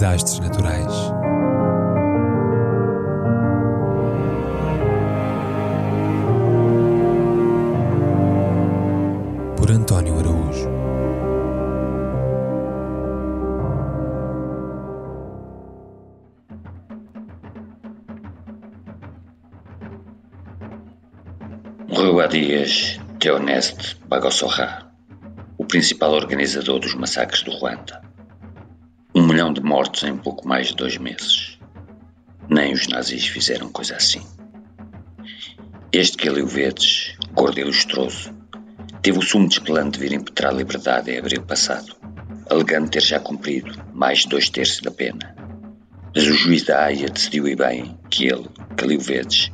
desastres naturais. Por António Araújo. Morreu há dias Theoneste Bagossorra, o principal organizador dos massacres do Ruanda. Milhão de mortos em pouco mais de dois meses. Nem os nazis fizeram coisa assim. Este que ali o vedes, gordo e lustroso, teve o sumo desplante de vir impetrar a liberdade em abril passado, alegando ter já cumprido mais de dois terços da pena. Mas o juiz da Haia decidiu e bem que ele, Calil Vedes,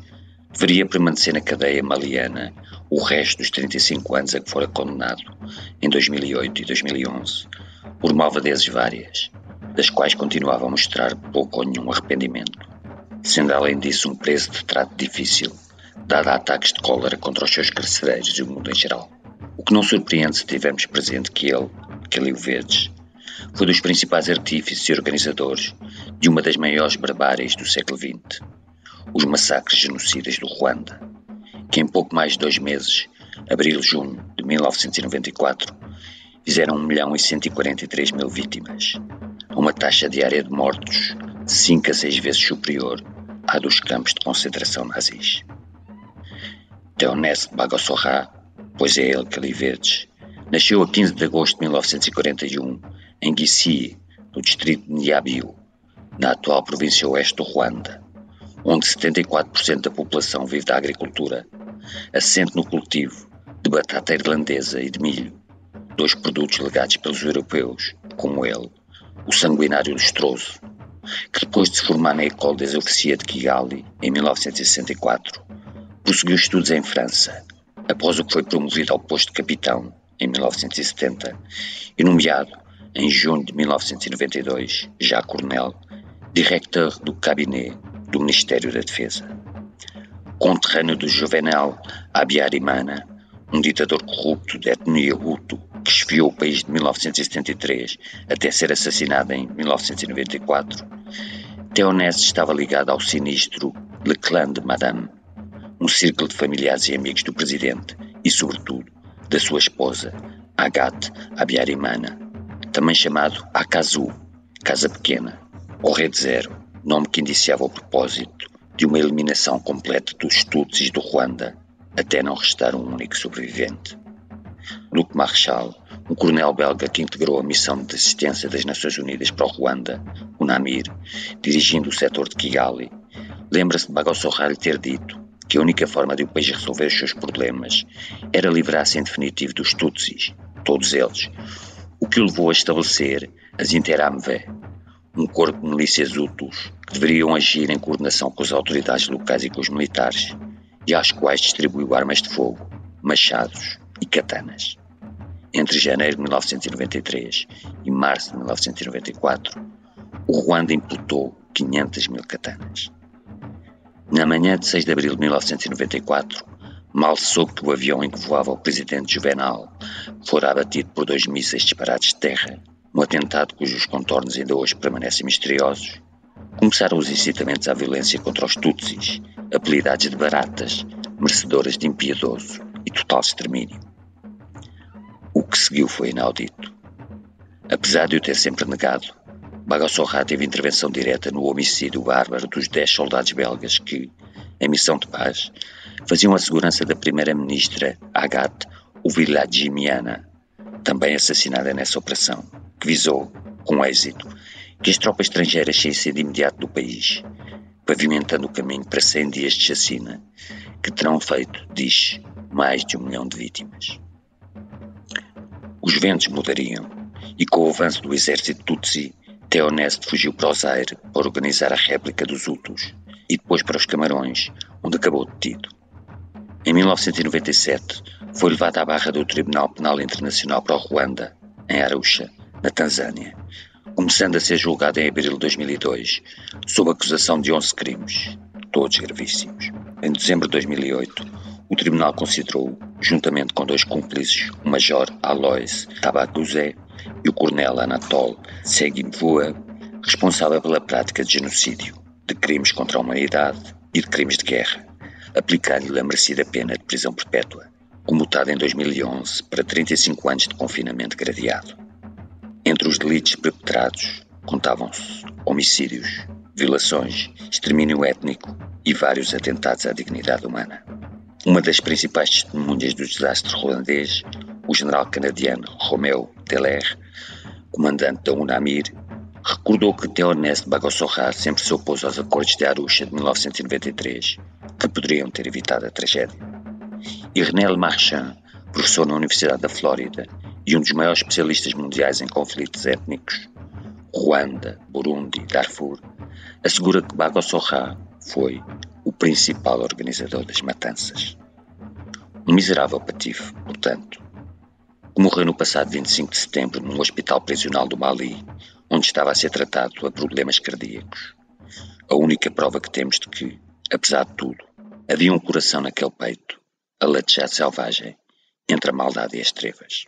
deveria permanecer na cadeia maliana o resto dos 35 anos a que fora condenado em 2008 e 2011 por malvadezes várias, das quais continuava a mostrar pouco ou nenhum arrependimento, sendo além disso um preso de trato difícil, dado a ataques de cólera contra os seus carcereiros e o mundo em geral. O que não surpreende se tivermos presente que ele, Calil Verdes, foi dos principais artífices e organizadores de uma das maiores barbáries do século XX, os massacres genocidas do Ruanda, que em pouco mais de dois meses, abril-junho de 1994, fizeram 1 milhão e 143 mil vítimas, uma taxa diária de mortos cinco a seis vezes superior à dos campos de concentração nazis. Theoneste Bagossorra, pois é ele que ali vedes, nasceu a 15 de agosto de 1941 em Gisi, no distrito de Niabiu, na atual província oeste do Ruanda, onde 74% da população vive da agricultura, assente no cultivo de batata irlandesa e de milho, dois produtos legados pelos europeus, como ele, o sanguinário lustroso, que depois de se formar na École des Officiers de Kigali, em 1964, prosseguiu estudos em França, após o que foi promovido ao posto de capitão, em 1970, e nomeado, em junho de 1992, já coronel, diretor do cabinet do Ministério da Defesa. Conterrâneo do Juvenal Abiyarimana, um ditador corrupto de etnia Hutu que esfiou o país de 1973 até ser assassinado em 1994, Theoneste estava ligado ao sinistro Le Clan de Madame, um círculo de familiares e amigos do presidente e, sobretudo, da sua esposa, Agathe Abiyarimana, também chamado Akazu, Casa Pequena, ou Rede Zero, nome que indiciava o propósito de uma eliminação completa dos Tutsis do Ruanda, até não restar um único sobrevivente. Luke Marshall, um coronel belga que integrou a missão de assistência das Nações Unidas para o Ruanda, o NAMIR, dirigindo o setor de Kigali, lembra-se de Bagossorra lhe ter dito que a única forma de o país resolver os seus problemas era livrar-se em definitivo dos Tutsis, todos eles, o que o levou a estabelecer as Interamve, um corpo de milícias Hutus que deveriam agir em coordenação com as autoridades locais e com os militares, e às quais distribuiu armas de fogo, machados e katanas. Entre janeiro de 1993 e março de 1994, o Ruanda imputou 500 mil katanas. Na manhã de 6 de abril de 1994, mal soube que o avião em que voava o presidente Juvenal fora abatido por dois mísseis disparados de terra um atentado cujos contornos ainda hoje permanecem misteriosos, começaram os incitamentos à violência contra os Tutsis, apelidados de baratas, merecedoras de impiedoso e total extermínio. O que seguiu foi inaudito. Apesar de o ter sempre negado, Bagossorra teve intervenção direta no homicídio bárbaro dos dez soldados belgas que, em missão de paz, faziam a segurança da primeira-ministra Agathe Uvilagimiana, também assassinada nessa operação que visou, com êxito, que as tropas estrangeiras saíssem de imediato do país, pavimentando o caminho para 100 dias de chacina, que terão feito, diz, mais de um milhão de vítimas. Os ventos mudariam, e com o avanço do exército Tutsi, Theoneste fugiu para o Zaire para organizar a réplica dos Hutus e depois para os Camarões, onde acabou detido. Em 1997, foi levado à barra do Tribunal Penal Internacional para o Ruanda, em Arusha, na Tanzânia, começando a ser julgado em abril de 2002, sob acusação de 11 crimes, todos gravíssimos. Em dezembro de 2008, o tribunal considerou, juntamente com dois cúmplices, o major Alois Tabakuzé e o coronel Anatol Segimvua, responsável pela prática de genocídio, de crimes contra a humanidade e de crimes de guerra, aplicando-lhe a merecida pena de prisão perpétua, comutada em 2011 para 35 anos de confinamento gradeado. Entre os delitos perpetrados contavam-se homicídios, violações, extermínio étnico e vários atentados à dignidade humana. Uma das principais testemunhas do desastre holandês, o general canadiano Romeu Teller, comandante da UNAMIR, recordou que Theoneste Bagossorra sempre se opôs aos acordos de Arusha de 1993, que poderiam ter evitado a tragédia. E René Marchand, professor na Universidade da Flórida e um dos maiores especialistas mundiais em conflitos étnicos, Ruanda, Burundi Darfur, assegura que Bagossorra foi o principal organizador das matanças. Um miserável patife, portanto, que morreu no passado 25 de setembro num hospital prisional do Mali, onde estava a ser tratado a problemas cardíacos. A única prova que temos de que, apesar de tudo, havia um coração naquele peito, a latejar selvagem, entre a maldade e as trevas.